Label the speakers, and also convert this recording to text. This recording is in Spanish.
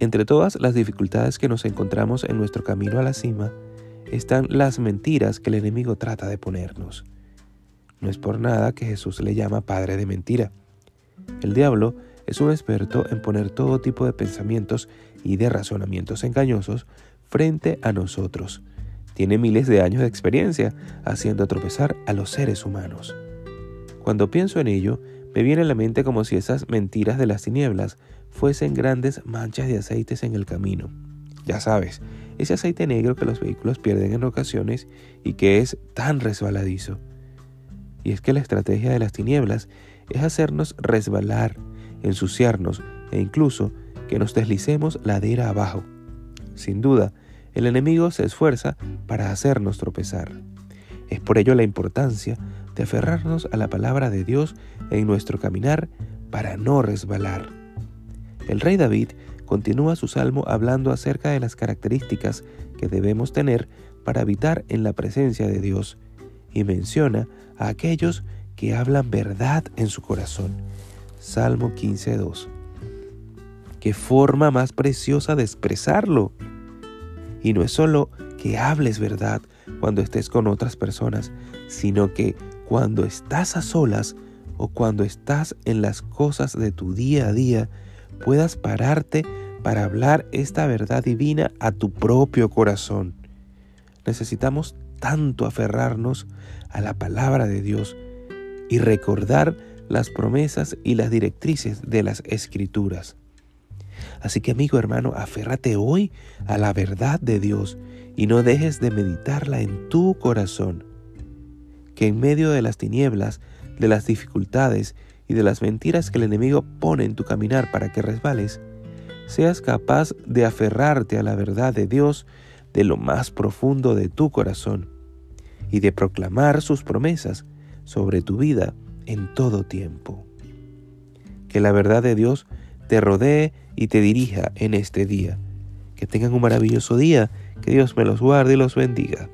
Speaker 1: Entre todas las dificultades que nos encontramos en nuestro camino a la cima, están las mentiras que el enemigo trata de ponernos. No es por nada que Jesús le llama padre de mentira. El diablo es un experto en poner todo tipo de pensamientos y de razonamientos engañosos frente a nosotros. Tiene miles de años de experiencia haciendo tropezar a los seres humanos. Cuando pienso en ello, me viene a la mente como si esas mentiras de las tinieblas fuesen grandes manchas de aceites en el camino. Ya sabes, ese aceite negro que los vehículos pierden en ocasiones y que es tan resbaladizo. Y es que la estrategia de las tinieblas es hacernos resbalar, ensuciarnos e incluso que nos deslicemos ladera abajo. Sin duda, el enemigo se esfuerza para hacernos tropezar. Es por ello la importancia de aferrarnos a la palabra de Dios en nuestro caminar para no resbalar. El rey David continúa su salmo hablando acerca de las características que debemos tener para habitar en la presencia de Dios y menciona a aquellos que hablan verdad en su corazón. Salmo 15.2. Qué forma más preciosa de expresarlo. Y no es solo que hables verdad cuando estés con otras personas, sino que cuando estás a solas o cuando estás en las cosas de tu día a día, puedas pararte para hablar esta verdad divina a tu propio corazón. Necesitamos tanto aferrarnos a la palabra de Dios y recordar las promesas y las directrices de las escrituras. Así que amigo hermano, aférrate hoy a la verdad de Dios y no dejes de meditarla en tu corazón. Que en medio de las tinieblas, de las dificultades y de las mentiras que el enemigo pone en tu caminar para que resbales, seas capaz de aferrarte a la verdad de Dios de lo más profundo de tu corazón y de proclamar sus promesas sobre tu vida en todo tiempo. Que la verdad de Dios te rodee y te dirija en este día. Que tengan un maravilloso día, que Dios me los guarde y los bendiga.